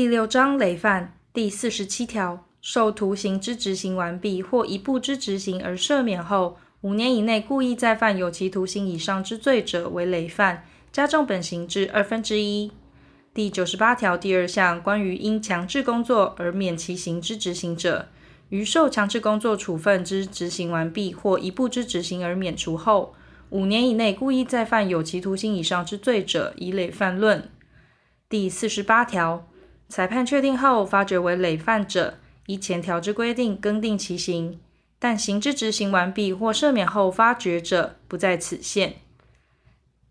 第六章累犯第四十七条，受徒刑之执行完毕或一部之执行而赦免后，五年以内故意再犯有期徒刑以上之罪者为累犯，加重本刑至二分之一。第九十八条第二项关于因强制工作而免其刑之执行者，于受强制工作处分之执行完毕或一部之执行而免除后，五年以内故意再犯有期徒刑以上之罪者，以累犯论。第四十八条，裁判确定后发觉为累犯者，依前条之规定更定其刑。但刑之执行完毕或赦免后发觉者，不在此限。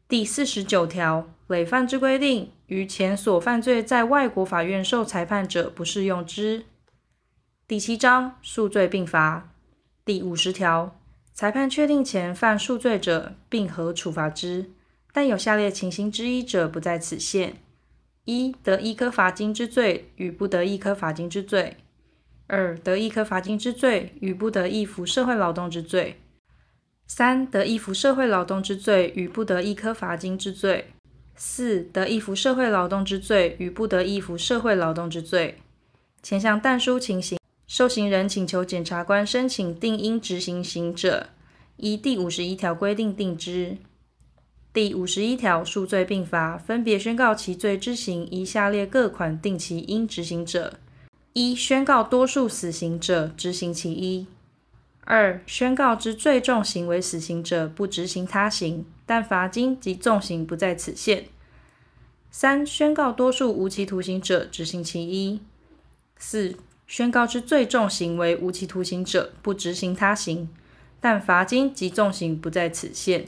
第四十九条，累犯之规定，于前所犯罪在外国法院受裁判者，不适用之。第七章数罪并罚第五十条，裁判确定前犯数罪者，并合处罚之，但有下列情形之一者，不在此限。一、得一科罚金之罪与不得一科罚金之罪；二、得一科罚金之罪与不得一服社会劳动之罪；三、得一服社会劳动之罪与不得一科罚金之罪；四、得一服社会劳动之罪与不得一服社会劳动之罪。前项但书情形，受刑人请求检察官申请定应执行刑者，依第五十一条规定定之。第五十一条，数罪并罚，分别宣告其罪之刑，依下列各款定其应执行者：一、宣告多数死刑者，执行其一；二、宣告之最重刑为死刑者，不执行他刑，但罚金及重刑不在此限；三、宣告多数无期徒刑者，执行其一；四、宣告之最重刑为无期徒刑者，不执行他刑，但罚金及重刑不在此限。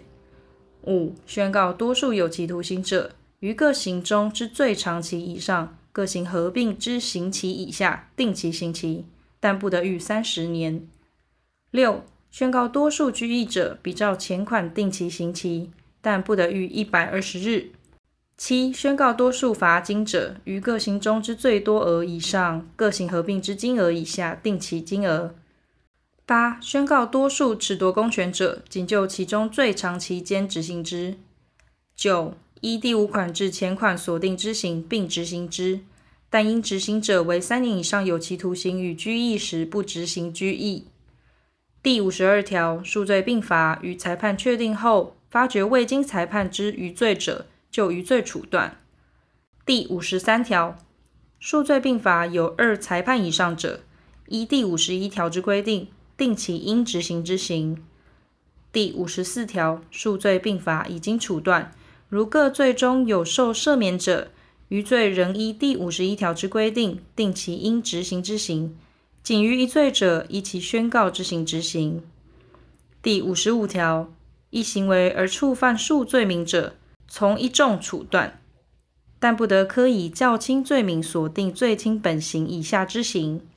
五、宣告多数有期徒刑者，于各刑中之最长期以上，各刑合并之刑期以下，定其刑期，但不得逾三十年。六、宣告多数拘役者，比照前款定其刑期，但不得逾一百二十日。七、宣告多数罚金者，于各刑中之最多额以上，各刑合并之金额以下，定其金额。八、宣告多数褫夺公权者，仅就其中最长期间执行之。九、依第五款至前款所定之刑，并执行之，但因执行者为三年以上有期徒刑与拘役时，不执行拘役。第五十二条，数罪并罚，与裁判确定后，发觉未经裁判之余罪者，就余罪处断。第五十三条，数罪并罚有二裁判以上者，依第五十一条之规定。定其应执行之刑。第五十四条，数罪并罚已经处断，如各罪中有受赦免者，余罪仍依第五十一条之规定，定其应执行之刑。仅余一罪者，依其宣告之刑执行。第五十五条，一行为而触犯数罪名者，从一重处断，但不得科以较轻罪名所定罪轻本刑以下之刑。